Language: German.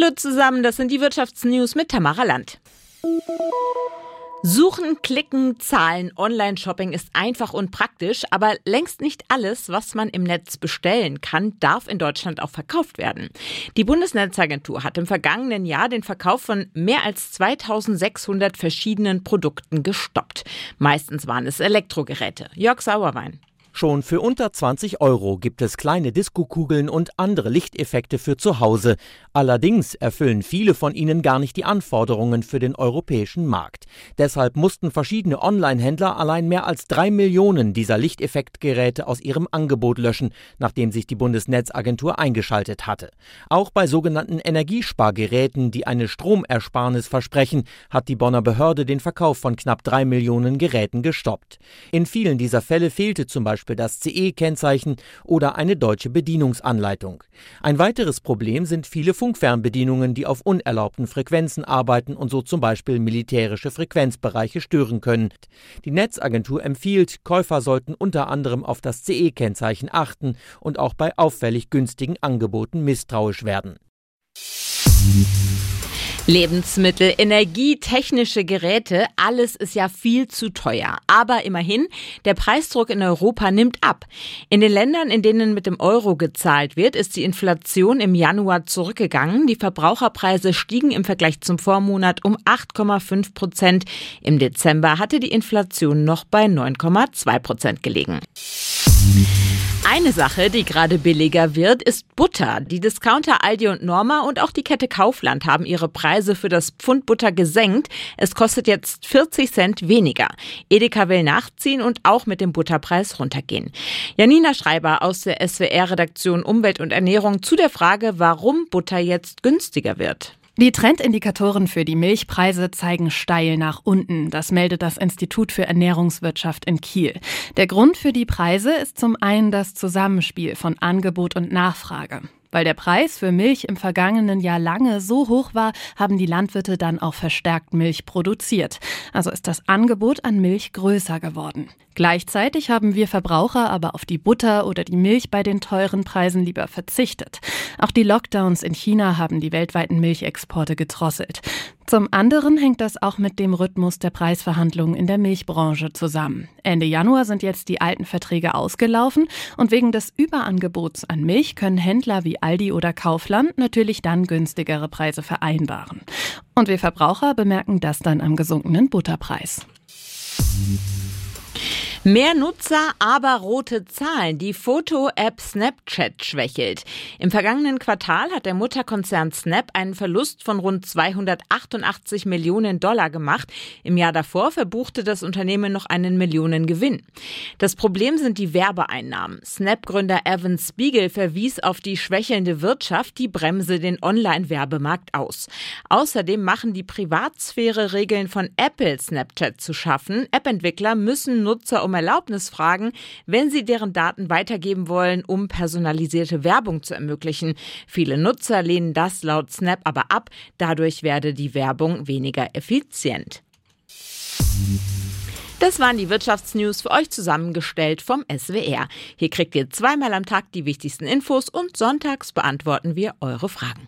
Hallo zusammen, das sind die Wirtschaftsnews mit Tamara Land. Suchen, klicken, zahlen, Online-Shopping ist einfach und praktisch, aber längst nicht alles, was man im Netz bestellen kann, darf in Deutschland auch verkauft werden. Die Bundesnetzagentur hat im vergangenen Jahr den Verkauf von mehr als 2600 verschiedenen Produkten gestoppt. Meistens waren es Elektrogeräte. Jörg Sauerwein. Schon für unter 20 Euro gibt es kleine Diskokugeln und andere Lichteffekte für zu Hause. Allerdings erfüllen viele von ihnen gar nicht die Anforderungen für den europäischen Markt. Deshalb mussten verschiedene Online-Händler allein mehr als drei Millionen dieser Lichteffektgeräte aus ihrem Angebot löschen, nachdem sich die Bundesnetzagentur eingeschaltet hatte. Auch bei sogenannten Energiespargeräten, die eine Stromersparnis versprechen, hat die Bonner Behörde den Verkauf von knapp drei Millionen Geräten gestoppt. In vielen dieser Fälle fehlte zum Beispiel das CE-Kennzeichen oder eine deutsche Bedienungsanleitung. Ein weiteres Problem sind viele Funkfernbedienungen, die auf unerlaubten Frequenzen arbeiten und so zum Beispiel militärische Frequenzbereiche stören können. Die Netzagentur empfiehlt, Käufer sollten unter anderem auf das CE-Kennzeichen achten und auch bei auffällig günstigen Angeboten misstrauisch werden. Lebensmittel, Energie, technische Geräte, alles ist ja viel zu teuer. Aber immerhin, der Preisdruck in Europa nimmt ab. In den Ländern, in denen mit dem Euro gezahlt wird, ist die Inflation im Januar zurückgegangen. Die Verbraucherpreise stiegen im Vergleich zum Vormonat um 8,5 Prozent. Im Dezember hatte die Inflation noch bei 9,2 Prozent gelegen. Eine Sache, die gerade billiger wird, ist Butter. Die Discounter Aldi und Norma und auch die Kette Kaufland haben ihre Preise für das Pfund Butter gesenkt. Es kostet jetzt 40 Cent weniger. Edeka will nachziehen und auch mit dem Butterpreis runtergehen. Janina Schreiber aus der SWR-Redaktion Umwelt und Ernährung zu der Frage, warum Butter jetzt günstiger wird. Die Trendindikatoren für die Milchpreise zeigen steil nach unten. Das meldet das Institut für Ernährungswirtschaft in Kiel. Der Grund für die Preise ist zum einen das Zusammenspiel von Angebot und Nachfrage. Weil der Preis für Milch im vergangenen Jahr lange so hoch war, haben die Landwirte dann auch verstärkt Milch produziert. Also ist das Angebot an Milch größer geworden. Gleichzeitig haben wir Verbraucher aber auf die Butter oder die Milch bei den teuren Preisen lieber verzichtet. Auch die Lockdowns in China haben die weltweiten Milchexporte gedrosselt. Zum anderen hängt das auch mit dem Rhythmus der Preisverhandlungen in der Milchbranche zusammen. Ende Januar sind jetzt die alten Verträge ausgelaufen und wegen des Überangebots an Milch können Händler wie Aldi oder Kaufland natürlich dann günstigere Preise vereinbaren. Und wir Verbraucher bemerken das dann am gesunkenen Butterpreis. Mehr Nutzer, aber rote Zahlen. Die Foto-App Snapchat schwächelt. Im vergangenen Quartal hat der Mutterkonzern Snap einen Verlust von rund 288 Millionen Dollar gemacht. Im Jahr davor verbuchte das Unternehmen noch einen Millionengewinn. Das Problem sind die Werbeeinnahmen. Snap-Gründer Evan Spiegel verwies auf die schwächelnde Wirtschaft, die bremse den Online-Werbemarkt aus. Außerdem machen die Privatsphäre-Regeln von Apple Snapchat zu schaffen. App-Entwickler müssen Nutzer um Erlaubnis fragen, wenn sie deren Daten weitergeben wollen, um personalisierte Werbung zu ermöglichen. Viele Nutzer lehnen das laut Snap aber ab. Dadurch werde die Werbung weniger effizient. Das waren die Wirtschaftsnews für euch zusammengestellt vom SWR. Hier kriegt ihr zweimal am Tag die wichtigsten Infos und sonntags beantworten wir eure Fragen.